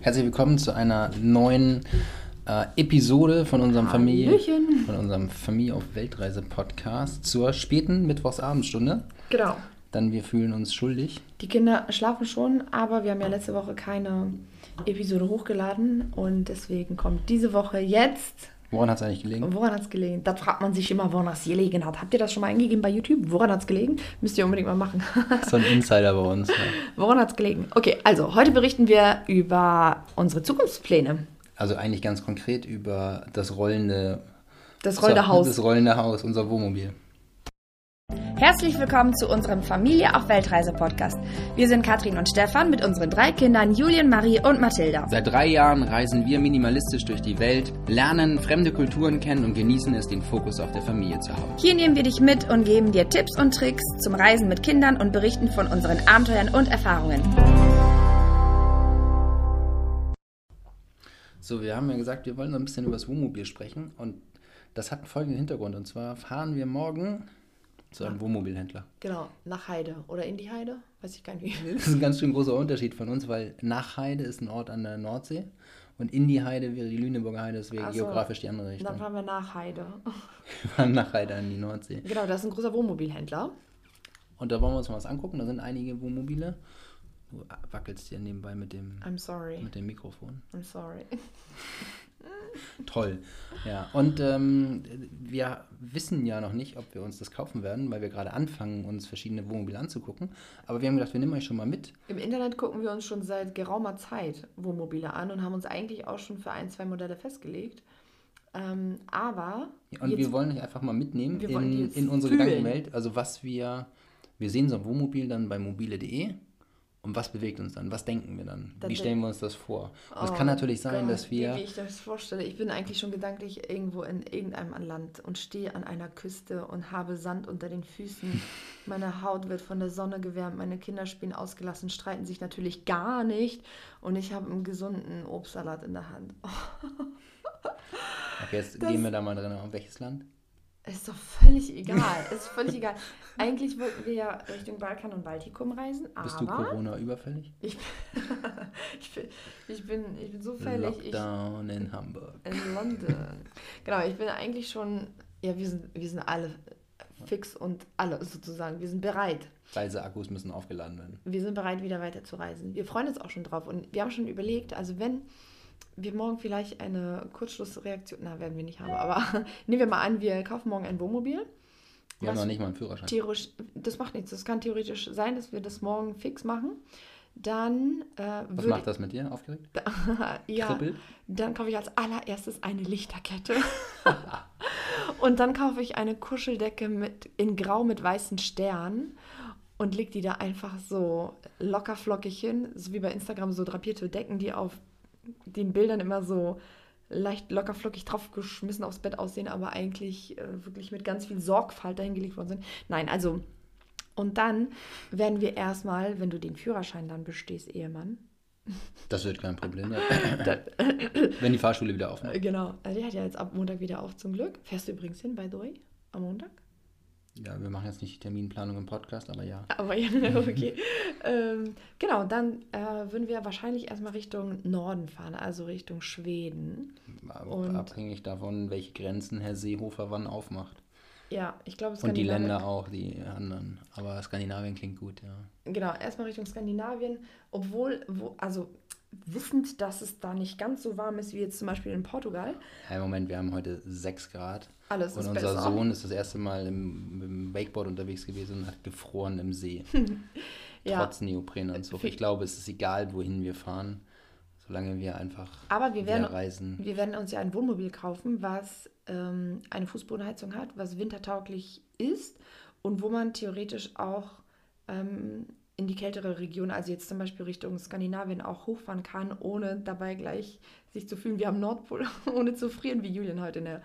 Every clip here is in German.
Herzlich willkommen zu einer neuen äh, Episode von unserem Familie, Hallöchen. von unserem Familie auf Weltreise Podcast zur späten Mittwochsabendstunde. Genau. Dann wir fühlen uns schuldig. Die Kinder schlafen schon, aber wir haben ja letzte Woche keine Episode hochgeladen und deswegen kommt diese Woche jetzt. Woran hat es eigentlich gelegen? Woran hat es gelegen? Da fragt man sich immer, woran es gelegen hat. Habt ihr das schon mal eingegeben bei YouTube? Woran hat es gelegen? Müsst ihr unbedingt mal machen. So ein Insider bei uns. Ja. woran hat es gelegen? Okay, also heute berichten wir über unsere Zukunftspläne. Also eigentlich ganz konkret über das rollende, Das rollende Haus. Das rollende Haus, unser Wohnmobil. Herzlich willkommen zu unserem Familie auf Weltreise Podcast. Wir sind Katrin und Stefan mit unseren drei Kindern Julien, Marie und Mathilda. Seit drei Jahren reisen wir minimalistisch durch die Welt, lernen fremde Kulturen kennen und genießen es, den Fokus auf der Familie zu haben. Hier nehmen wir dich mit und geben dir Tipps und Tricks zum Reisen mit Kindern und berichten von unseren Abenteuern und Erfahrungen. So, wir haben ja gesagt, wir wollen so ein bisschen über das Wohnmobil sprechen und das hat folgenden Hintergrund. Und zwar fahren wir morgen zu einem Wohnmobilhändler. Genau, nach Heide oder in die Heide, weiß ich gar nicht. Das ist ein ganz schön großer Unterschied von uns, weil Nachheide ist ein Ort an der Nordsee und in die Heide wäre die Lüneburger Heide, Ach so. geografisch die andere Dann Richtung. fahren wir nach Heide. Wir fahren Nachheide an die Nordsee. Genau, das ist ein großer Wohnmobilhändler. Und da wollen wir uns mal was angucken. Da sind einige Wohnmobile. Du wackelst hier nebenbei mit dem, I'm sorry. mit dem Mikrofon. I'm sorry. Toll. Ja, und ähm, wir wissen ja noch nicht, ob wir uns das kaufen werden, weil wir gerade anfangen, uns verschiedene Wohnmobile anzugucken. Aber wir haben gedacht, wir nehmen euch schon mal mit. Im Internet gucken wir uns schon seit geraumer Zeit Wohnmobile an und haben uns eigentlich auch schon für ein, zwei Modelle festgelegt. Ähm, aber Und jetzt- wir wollen euch einfach mal mitnehmen in, in unsere fühlen. Gedankenwelt. Also was wir, wir sehen so ein Wohnmobil dann bei mobile.de und was bewegt uns dann? Was denken wir dann? Dann Wie stellen wir uns das vor? Und es Oh kann natürlich sein, Gott, dass wir... Wie ich das vorstelle. Ich bin eigentlich schon gedanklich irgendwo in irgendeinem Land und stehe an einer Küste und habe Sand unter den Füßen. Meine Haut wird von der Sonne gewärmt, meine Kinder spielen ausgelassen, streiten sich natürlich gar nicht und ich habe einen gesunden Obstsalat in der Hand. Okay, jetzt Das- gehen wir da mal drin. Welches Land? Ist doch völlig egal. Ist völlig egal. Eigentlich wollten wir ja Richtung Balkan und Baltikum reisen, aber Bist du Corona überfällig? ich, ich, bin, ich, bin, ich bin so fällig. Ich, Lockdown in Hamburg. in London. genau, ich bin eigentlich schon, ja, wir sind, wir sind alle fix und alle sozusagen. Wir sind bereit. Reiseakkus müssen aufgeladen werden. Wir sind bereit, wieder weiter zu reisen. Wir freuen uns auch schon drauf. Und wir haben schon überlegt, also wenn wir morgen vielleicht eine Kurzschlussreaktion, na, werden wir nicht haben, aber nehmen wir mal an, wir kaufen morgen ein Wohnmobil. Wir haben noch nicht mal einen Führerschein. Theoretisch, das macht nichts. Das kann theoretisch sein, dass wir das morgen fix machen. Dann äh, Was macht das mit dir? Aufgeregt? ja, Kribbelt? dann kaufe ich als allererstes eine Lichterkette. und dann kaufe ich eine Kuscheldecke mit, in Grau mit weißen Sternen und leg die da einfach so locker flockig hin. So wie bei Instagram so drapierte Decken, die auf den Bildern immer so leicht locker flockig draufgeschmissen aufs Bett aussehen, aber eigentlich äh, wirklich mit ganz viel Sorgfalt dahingelegt worden sind. Nein, also. Und dann werden wir erstmal, wenn du den Führerschein dann bestehst, Ehemann, Das wird kein Problem. Ja. Wenn die Fahrschule wieder aufmacht. Genau, also die hat ja jetzt ab Montag wieder auf zum Glück. Fährst du übrigens hin, by the way, am Montag? Ja, wir machen jetzt nicht die Terminplanung im Podcast, aber ja. Aber ja, okay. ähm, genau, dann äh, würden wir wahrscheinlich erstmal Richtung Norden fahren, also Richtung Schweden. Aber Und- abhängig davon, welche Grenzen Herr Seehofer wann aufmacht. Ja, ich glaube, Und die Skandinavien- Länder auch, die anderen. Aber Skandinavien klingt gut, ja. Genau, erstmal Richtung Skandinavien, obwohl, wo, also wissend, dass es da nicht ganz so warm ist wie jetzt zum Beispiel in Portugal. Im Moment, wir haben heute 6 Grad. Alles und ist unser besser. Sohn ist das erste Mal im, im Wakeboard unterwegs gewesen und hat gefroren im See. Ja. Trotz Neoprenanzug. Ich glaube, es ist egal, wohin wir fahren, solange wir einfach Aber wir werden, reisen. wir werden uns ja ein Wohnmobil kaufen, was ähm, eine Fußbodenheizung hat, was wintertauglich ist und wo man theoretisch auch ähm, in die kältere Region, also jetzt zum Beispiel Richtung Skandinavien, auch hochfahren kann, ohne dabei gleich sich zu fühlen wie am Nordpol, ohne zu frieren, wie Julian heute in der,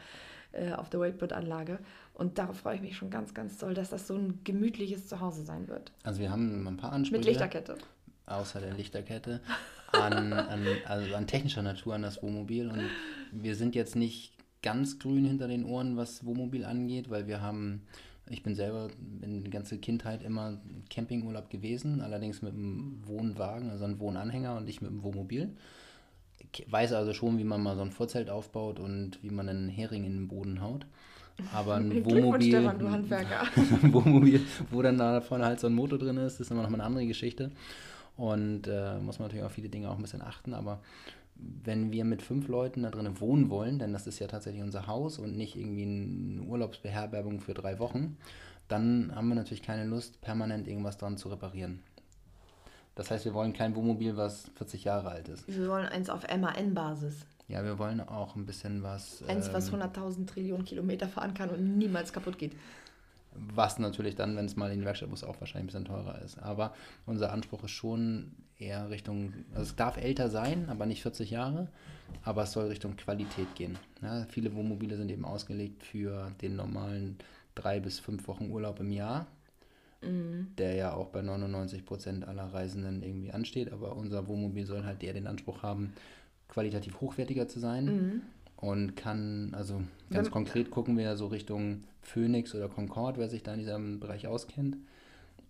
äh, auf der Wakeboard-Anlage. Und darauf freue ich mich schon ganz, ganz doll, dass das so ein gemütliches Zuhause sein wird. Also wir haben ein paar Ansprüche. Mit Lichterkette. außer der Lichterkette, an, an, also an technischer Natur an das Wohnmobil. Und wir sind jetzt nicht ganz grün hinter den Ohren, was Wohnmobil angeht, weil wir haben, ich bin selber in die ganze Kindheit immer Campingurlaub gewesen, allerdings mit einem Wohnwagen, also einem Wohnanhänger und ich mit einem Wohnmobil. weiß also schon, wie man mal so ein Vorzelt aufbaut und wie man einen Hering in den Boden haut. Aber ein Wohnmobil, Stefan, du Handwerker. Wohnmobil, wo dann da vorne halt so ein Motor drin ist, ist immer noch mal eine andere Geschichte. Und äh, muss man natürlich auf viele Dinge auch ein bisschen achten. Aber wenn wir mit fünf Leuten da drin wohnen wollen, denn das ist ja tatsächlich unser Haus und nicht irgendwie eine Urlaubsbeherbergung für drei Wochen, dann haben wir natürlich keine Lust, permanent irgendwas dran zu reparieren. Das heißt, wir wollen kein Wohnmobil, was 40 Jahre alt ist. Wir wollen eins auf MAN-Basis. Ja, wir wollen auch ein bisschen was. Eins, was ähm, 100.000 Trillionen Kilometer fahren kann und niemals kaputt geht. Was natürlich dann, wenn es mal in die Werkstatt muss, auch wahrscheinlich ein bisschen teurer ist. Aber unser Anspruch ist schon eher Richtung, also es darf älter sein, aber nicht 40 Jahre, aber es soll Richtung Qualität gehen. Ja, viele Wohnmobile sind eben ausgelegt für den normalen drei bis fünf Wochen Urlaub im Jahr, der ja auch bei 99 Prozent aller Reisenden irgendwie ansteht. Aber unser Wohnmobil soll halt eher den Anspruch haben, qualitativ hochwertiger zu sein und kann, also ganz Wenn- konkret gucken wir ja so Richtung Phoenix oder Concorde, wer sich da in diesem Bereich auskennt.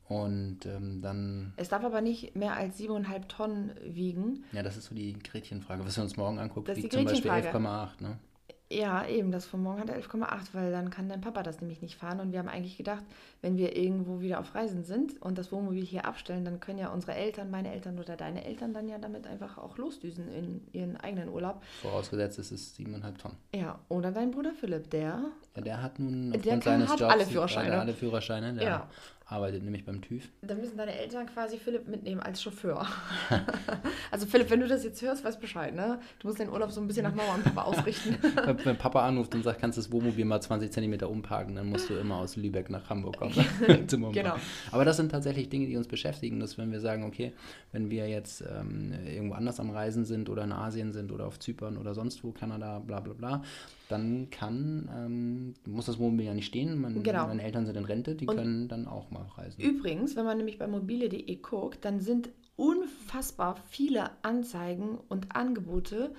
Und ähm, dann, Es darf aber nicht mehr als 7,5 Tonnen wiegen. ja, das ist so die Gretchenfrage, was wir uns morgen angucken, wiegt zum Beispiel Gretchenfrage. 11,8, ne? Ja, eben, das von morgen hat er 11,8, weil dann kann dein Papa das nämlich nicht fahren. Und wir haben eigentlich gedacht, wenn wir irgendwo wieder auf Reisen sind und das Wohnmobil hier abstellen, dann können ja unsere Eltern, meine Eltern oder deine Eltern dann ja damit einfach auch losdüsen in ihren eigenen Urlaub. Vorausgesetzt ist es 7,5 Tonnen. Ja, oder dein Bruder Philipp, der. Ja, der hat nun Der kann- seines hat Jobs alle Führerscheine. hat er alle Führerscheine, der Ja. arbeitet nämlich beim TÜV. Da müssen deine Eltern quasi Philipp mitnehmen als Chauffeur. also Philipp, wenn du das jetzt hörst, weißt Bescheid, ne? Du musst den Urlaub so ein bisschen nach Mama und Papa ausrichten. Wenn Papa anruft und sagt, kannst du das Wohnmobil mal 20 Zentimeter umparken, dann musst du immer aus Lübeck nach Hamburg kommen. Genau. Aber das sind tatsächlich Dinge, die uns beschäftigen, dass wenn wir sagen, okay, wenn wir jetzt ähm, irgendwo anders am Reisen sind oder in Asien sind oder auf Zypern oder sonst wo, Kanada, bla bla bla, dann kann, ähm, muss das Wohnmobil ja nicht stehen. Man, Genau. Meine Eltern sind in Rente, die Und- können dann auch mal reisen. Übrigens, wenn man nämlich bei mobile.de guckt, dann sind unfassbar viele Anzeigen und Angebote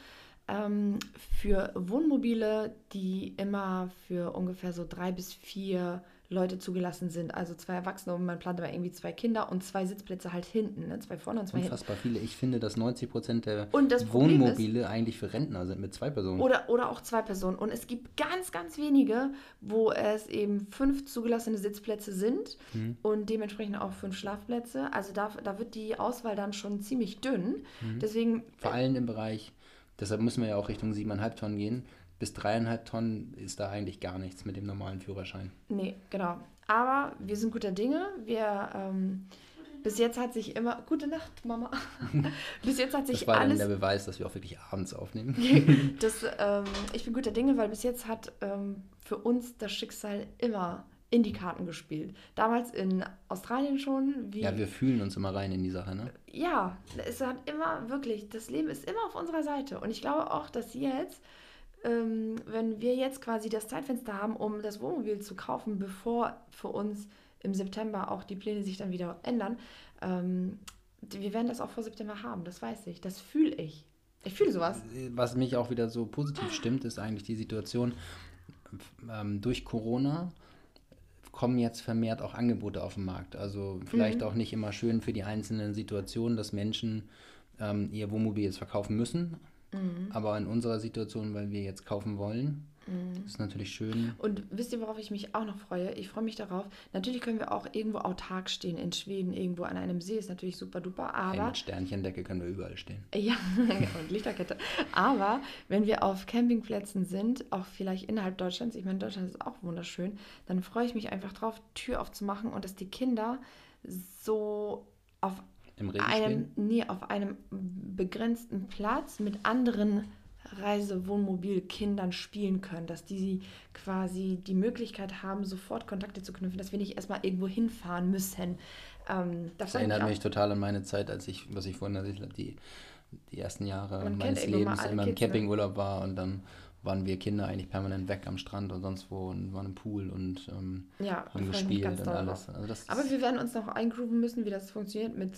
ähm, für Wohnmobile, die immer für ungefähr so drei bis vier Leute zugelassen sind. Also zwei Erwachsene und man plant aber irgendwie zwei Kinder und zwei Sitzplätze halt hinten, ne? zwei vorne und zwei hinten. Unfassbar viele. Ich finde, dass 90 Prozent der Wohnmobile eigentlich für Rentner sind mit zwei Personen. Oder, oder auch zwei Personen. Und es gibt ganz, ganz wenige, wo es eben fünf zugelassene Sitzplätze sind Mhm. und dementsprechend auch fünf Schlafplätze. Also da, da wird die Auswahl dann schon ziemlich dünn. Mhm. Deswegen, Vor allem im Bereich, deshalb müssen wir ja auch Richtung 7,5 Tonnen gehen. Bis 3,5 Tonnen ist da eigentlich gar nichts mit dem normalen Führerschein. nee, genau. Aber wir sind guter Dinge. Wir, ähm, bis jetzt hat sich immer, gute Nacht, Mama. bis jetzt hat sich Das war dann alles der Beweis, dass wir auch wirklich abends aufnehmen. das, ähm, ich bin guter Dinge, weil bis jetzt hat ähm, für uns das Schicksal immer in die Karten gespielt. Damals in Australien schon. Ja, wir fühlen uns immer rein in die Sache, ne? ja, es hat immer wirklich, das Leben ist immer auf unserer Seite. Und ich glaube auch, dass jetzt, ähm, wenn wir jetzt quasi das Zeitfenster haben, um das Wohnmobil zu kaufen, bevor für uns im September auch die Pläne sich dann wieder ändern, ähm, wir werden das auch vor September haben. Das weiß ich. Das fühle ich. Ich fühle sowas. Was mich auch wieder so positiv stimmt, ist eigentlich die Situation, ähm, durch Corona kommen jetzt vermehrt auch Angebote auf den Markt. Also vielleicht Mhm. auch nicht immer schön für die einzelnen Situationen, dass Menschen ähm, ihr Wohnmobil jetzt verkaufen müssen. Mhm. Aber in unserer Situation, weil wir jetzt kaufen wollen, ist natürlich schön. Und wisst ihr, worauf ich mich auch noch freue? Ich freue mich darauf. Natürlich können wir auch irgendwo autark stehen. In Schweden, irgendwo an einem See, ist natürlich super duper. Hey, Aber mit Sternchendecke können wir überall stehen. Ja, und Lichterkette. Aber wenn wir auf Campingplätzen sind, auch vielleicht innerhalb Deutschlands, ich meine, Deutschland ist auch wunderschön, dann freue ich mich einfach drauf, Tür aufzumachen und dass die Kinder so auf einem, stehen. nee, auf einem begrenzten Platz mit anderen Reisewohnmobilkindern spielen können, dass die quasi die Möglichkeit haben, sofort Kontakte zu knüpfen, dass wir nicht erstmal irgendwo hinfahren müssen. Ähm, da Das ich erinnert mich total an meine Zeit, als ich, was ich vorhin erzählt habe, die, die ersten Jahre Man meines Lebens immer im ne? Campingurlaub war und dann waren wir Kinder eigentlich permanent weg am Strand und sonst wo und waren im Pool und ähm, Ja, haben ich gespielt und alles. Also das Aber wir werden uns noch eingrooven müssen, wie das funktioniert mit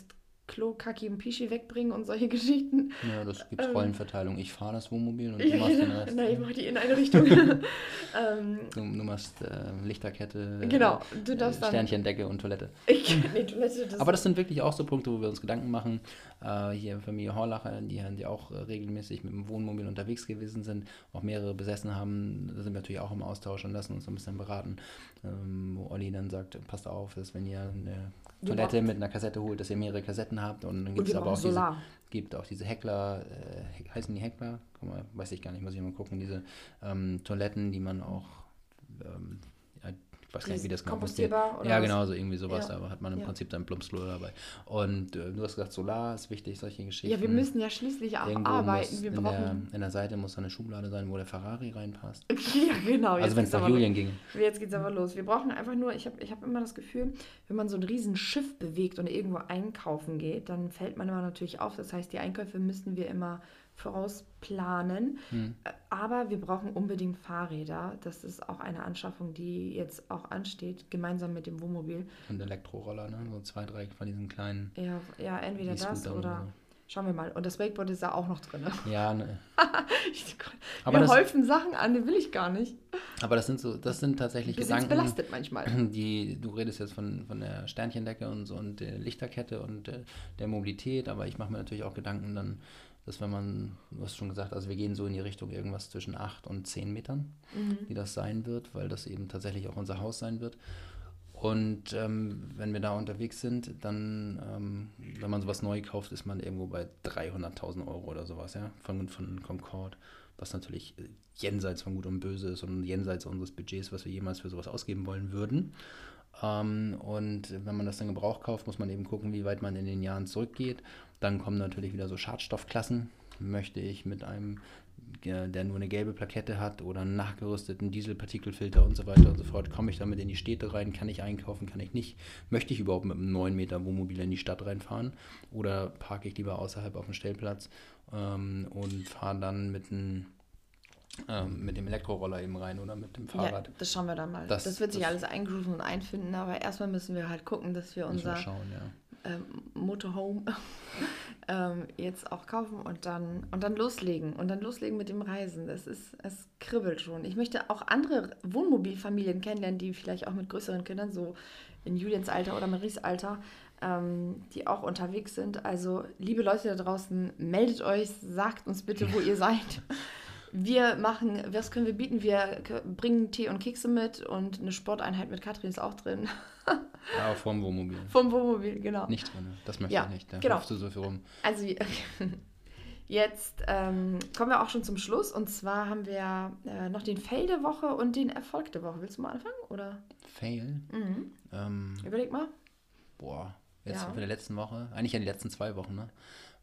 Klo, Kaki und Pischi wegbringen und solche Geschichten. Ja, das gibt Ähm. Rollenverteilung. Ich fahre das Wohnmobil und du Ja, machst den. Rest. Nein, ich mach die in eine Richtung. ähm, Du, du machst äh, Lichterkette, äh, genau, du darfst dann. Sternchendecke und Toilette. Ich, nee, Toilette, das Aber das sind wirklich auch so Punkte, wo wir uns Gedanken machen. Äh, hier Familie Horlacher, die, die auch äh, regelmäßig mit dem Wohnmobil unterwegs gewesen sind, auch mehrere besessen haben, da sind wir natürlich auch im Austausch und lassen uns ein bisschen beraten. Ähm, wo Olli dann sagt, passt auf, dass wenn ihr eine Wir Toilette mit einer Kassette holt, dass ihr mehrere Kassetten habt und dann gibt es aber auch brauchen diese, Solar. gibt auch diese Heckler, äh, heißen die Heckler? Guck mal, weiß ich gar nicht, muss ich mal gucken, diese ähm, Toiletten, die man auch, ähm, weiß gar nicht, wie das genau. Kompostierbar oder Ja, genau, so irgendwie sowas, Ja. da hat man im Ja. Prinzip dann Plumpsklo dabei. Und äh, du hast gesagt, Solar ist wichtig, solche Geschichten. Ja, wir müssen ja schließlich auch Irgendwo arbeiten. Wir in, der, brauchen. in der Seite muss eine Schublade sein, wo der Ferrari reinpasst. Ja, genau. Also jetzt wenn es nach aber los. Julian ginge. Jetzt geht's aber los. Wir brauchen einfach nur, ich habe ich hab immer das Gefühl, wenn man so ein riesen Schiff bewegt und irgendwo einkaufen geht, dann fällt man immer natürlich auf. Das heißt, die Einkäufe müssen wir immer vorausplanen. Hm. Äh, Aber wir brauchen unbedingt Fahrräder. Das ist auch eine Anschaffung, die jetzt auch ansteht, gemeinsam mit dem Wohnmobil. Und Elektroroller, ne? so zwei, drei von diesen kleinen Ja, ja entweder das oder. so. Schauen wir mal. Und das Wakeboard ist da auch noch drin. Ja, ne. wir aber, das, häufen Sachen an, die will ich gar nicht. aber das sind so, das sind tatsächlich sind Gedanken, belastet manchmal. die, du redest jetzt von, von der Sternchendecke und so und der Lichterkette und äh, der Mobilität, aber ich mache mir natürlich auch Gedanken dann, dass wenn man, du hast schon gesagt, also wir gehen so in die Richtung irgendwas zwischen 8 und 10 Metern, Mhm. die das sein wird, weil das eben tatsächlich auch unser Haus sein wird. Und ähm, wenn wir da unterwegs sind, dann, ähm, wenn man sowas neu kauft, ist man irgendwo bei 300.000 Euro oder sowas, ja, von, von Concorde, was natürlich äh, jenseits von Gut und Böse ist und jenseits unseres Budgets, was wir jemals für sowas ausgeben wollen würden. Ähm, und wenn man das dann Gebrauch kauft, muss man eben gucken, wie weit man in den Jahren zurückgeht. Dann kommen natürlich wieder so Schadstoffklassen. Möchte ich mit einem, der der nur eine gelbe Plakette hat oder einen nachgerüsteten Dieselpartikelfilter und so weiter und so fort, komme ich damit in die Städte rein? Kann ich einkaufen? Kann ich nicht? Möchte ich überhaupt mit einem 9 Meter Wohnmobil in die Stadt reinfahren? Oder parke ich lieber außerhalb auf dem Stellplatz ähm, und fahre dann mit einem ähm, mit dem Elektroroller eben rein oder mit dem Fahrrad. Ja, das schauen wir dann mal. Das- Das, wird sich das- alles eingrooven und einfinden, aber erstmal müssen wir halt gucken, dass wir Müssen wir unser schauen, ja. Ähm, Motorhome ähm, jetzt auch kaufen und dann, und dann loslegen. Und dann loslegen mit dem Reisen. Das ist, es kribbelt schon. Ich möchte auch andere Wohnmobilfamilien kennenlernen, die vielleicht auch mit größeren Kindern, so in Juliens Alter oder Maries Alter, ähm, die auch unterwegs sind. Also, liebe Leute da draußen, meldet euch, sagt uns bitte, wo ihr seid. Wir machen, was können wir bieten? Wir bringen Tee und Kekse mit und eine Sporteinheit mit Katrin ist auch drin. Ja, vorm Wohnmobil. Vom Wohnmobil, genau. Nicht drin. Das möchte Ja, ich nicht. Da genau. du so viel rum. Also jetzt ähm, kommen wir auch schon zum Schluss und zwar haben wir äh, noch den Fail der Woche und den Erfolg der Woche. Willst du mal anfangen oder? Fail. Mhm. Ähm, Überleg mal. boah, jetzt Ja. für der letzten Woche. Eigentlich ja die letzten zwei Wochen, ne?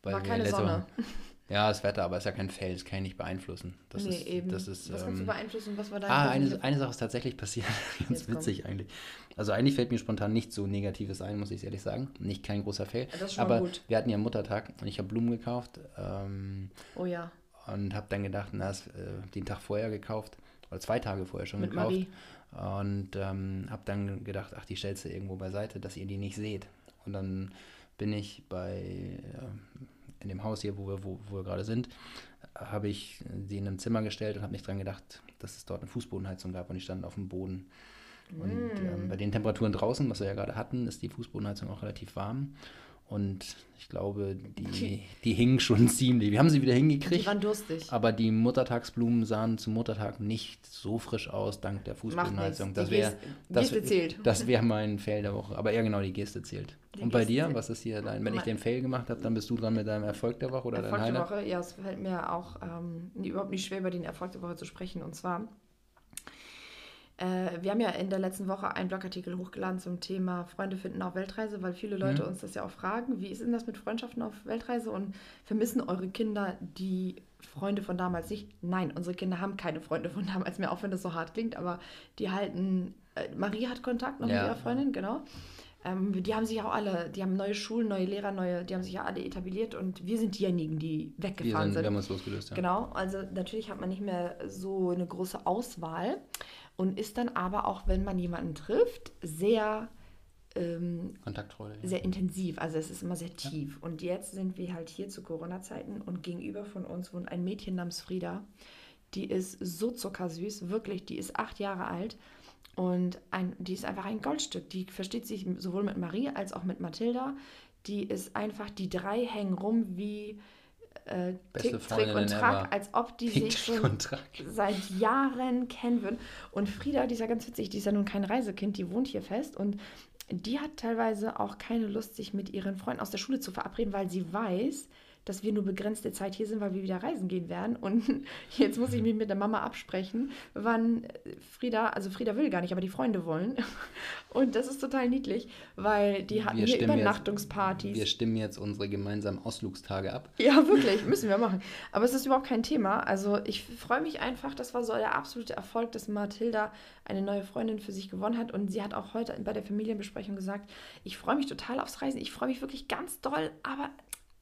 Weil War keine Sonne. Woche- ja, das Wetter, aber ist ja kein Fail, das kann ich nicht beeinflussen. Das nee, ist, eben. Das ist, was kannst du ähm, beeinflussen? Was war dein Ah, eine, eine Sache ist tatsächlich passiert. Ganz Jetzt komm. witzig eigentlich. Also eigentlich fällt mir spontan nicht so Negatives ein, muss ich ehrlich sagen. Nicht kein großer Fail. Das ist Aber gut. wir hatten ja Muttertag und ich habe Blumen gekauft ähm, Oh ja, und habe dann gedacht, na, das, äh, den Tag vorher gekauft oder zwei Tage vorher schon mit gekauft. Marie. Und ähm, habe dann gedacht, ach, die stellst du irgendwo beiseite, dass ihr die nicht seht. Und dann bin ich bei, äh, in dem Haus hier, wo wir, wo, wo wir gerade sind, habe ich sie in einem Zimmer gestellt und habe nicht dran gedacht, dass es dort eine Fußbodenheizung gab und ich stand auf dem Boden. Und ähm, bei den Temperaturen draußen, was wir ja gerade hatten, ist die Fußbodenheizung auch relativ warm. Und ich glaube, die, die hingen schon ziemlich. Wir haben sie wieder Die hingekriegt. waren durstig. Aber die Muttertagsblumen sahen zum Muttertag nicht so frisch aus, dank der. Fußbodenheizung. Das Die wäre das, zählt. das wär mein Fail der Woche. Aber ja, genau, die Geste zählt. Die Und bei Geste dir, zählt. was ist hier dein, wenn ich den Fail gemacht habe, dann bist du dran mit deinem Erfolg der Woche oder Erfolg dein der Highlight? Woche, ja, es fällt mir auch ähm, überhaupt nicht schwer, über den Erfolg der Woche zu sprechen. Und zwar, äh, wir haben ja in der letzten Woche einen Blogartikel hochgeladen zum Thema Freunde finden auf Weltreise, weil viele Leute Mhm. uns das ja auch fragen, wie ist denn das mit Freundschaften auf Weltreise und vermissen eure Kinder die Freunde von damals nicht? Nein, unsere Kinder haben keine Freunde von damals mehr, auch wenn das so hart klingt, aber die halten, äh, Marie hat Kontakt noch Ja. mit ihrer Freundin, genau. Ähm, die haben sich auch alle, die haben neue Schulen, neue Lehrer, neue, die haben sich ja alle etabliert und wir sind diejenigen, die Wir, weggefahren sind, sind. wir haben uns losgelöst, ja. Genau, also natürlich hat man nicht mehr so eine große Auswahl und ist dann aber auch, wenn man jemanden trifft, sehr ähm, Kontaktfreude. ja. sehr intensiv, also es ist immer sehr tief. Und jetzt sind wir halt hier zu Corona-Zeiten und gegenüber von uns wohnt ein Mädchen namens Frieda. Die ist so zuckersüß, wirklich, die ist acht Jahre alt und ein, die ist einfach ein Goldstück. Die versteht sich sowohl mit Marie als auch mit Mathilda. Die ist einfach, die drei hängen rum wie äh, Beste Tick, Trick und Track, als ob die Tick, sich schon seit Jahren kennen würden. Und Frieda, die ist ja ganz witzig, die ist ja nun kein Reisekind, die wohnt hier fest. Und die hat teilweise auch keine Lust, sich mit ihren Freunden aus der Schule zu verabreden, weil sie weiß, dass wir nur begrenzte Zeit hier sind, weil wir wieder reisen gehen werden. Und jetzt muss ich mich mit der Mama absprechen, wann Frieda, also Frieda will gar nicht, aber die Freunde wollen. Und das ist total niedlich, weil die hatten Wir hier stimmen jetzt- Übernachtungspartys. Wir stimmen jetzt unsere gemeinsamen Ausflugstage ab. Ja, wirklich, müssen wir machen. Aber es ist überhaupt kein Thema. Also ich freue mich einfach, das war so der absolute Erfolg, dass Mathilda eine neue Freundin für sich gewonnen hat. Und sie hat auch heute bei der Familienbesprechung gesagt, ich freue mich total aufs Reisen. Ich freue mich wirklich ganz doll, aber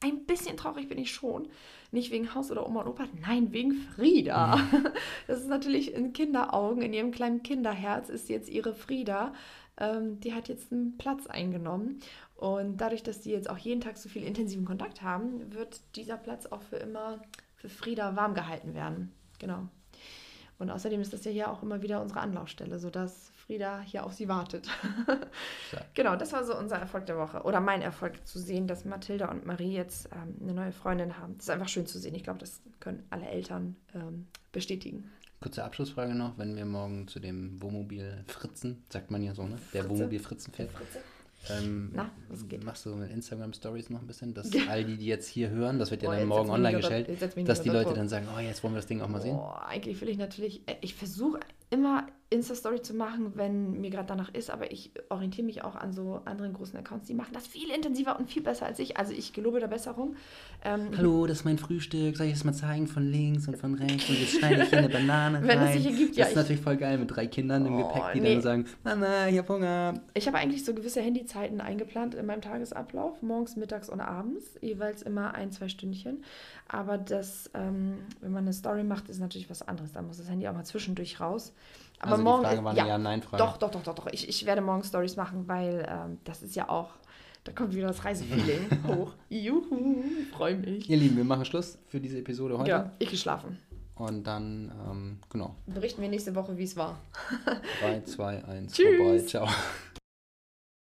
ein bisschen traurig bin ich schon. Nicht wegen Haus oder Oma und Opa, nein, wegen Frieda. Das ist natürlich in Kinderaugen, in ihrem kleinen Kinderherz ist jetzt ihre Frieda. Ähm, die hat jetzt einen Platz eingenommen. Und dadurch, dass die jetzt auch jeden Tag so viel intensiven Kontakt haben, wird dieser Platz auch für immer für Frieda warm gehalten werden. Genau. Und außerdem ist das ja hier auch immer wieder unsere Anlaufstelle, sodass Frieda hier auf sie wartet. Genau, das war so unser Erfolg der Woche. Oder mein Erfolg zu sehen, dass Mathilda und Marie jetzt ähm, eine neue Freundin haben. Das ist einfach schön zu sehen. Ich glaube, das können alle Eltern ähm, bestätigen. Kurze Abschlussfrage noch, wenn wir morgen zu dem Wohnmobil Fritzen, sagt man ja so, ne? Der Fritze. Wohnmobil Fritzen fährt. Ähm, Na, was geht? Machst du mit Instagram Stories noch ein bisschen, dass Ja. all die, die jetzt hier hören, das wird ja Boah, dann morgen online gestellt, dass die Leute dann sagen, oh, jetzt wollen wir das Ding auch mal sehen. Eigentlich will ich natürlich, äh, ich versuche immer Insta-Story zu machen, wenn mir gerade danach ist, aber ich orientiere mich auch an so anderen großen Accounts, die machen das viel intensiver und viel besser als ich. Also ich gelobe der Besserung. Ähm, Hallo, das ist mein Frühstück, soll ich es mal zeigen von links und von rechts und jetzt schneide ich hier eine Banane Wenn es rein. sich ergibt, das ja, ist ich- natürlich voll geil mit drei Kindern im Oh, Gepäck, die nee. dann sagen, Mama, ich hab Hunger. Ich habe eigentlich so gewisse Handyzeiten eingeplant in meinem Tagesablauf, morgens, mittags und abends, jeweils immer ein, zwei Stündchen. Aber das, ähm, wenn man eine Story macht, ist natürlich was anderes. Da muss das Handy auch mal zwischendurch raus. Aber Also die morgen, Frage war eine Ja-Nein-Frage. Doch, doch, doch, doch, doch. Ich, ich werde morgen Stories machen, weil ähm, das ist ja auch, da kommt wieder das Reisefeeling hoch. Juhu, freue mich. Ihr Lieben, wir machen Schluss für diese Episode heute. Ja, ich geschlafen. Und dann, ähm, genau, Berichten wir nächste Woche, wie es war. 3, 2, 1, Tschüss. vorbei, ciao.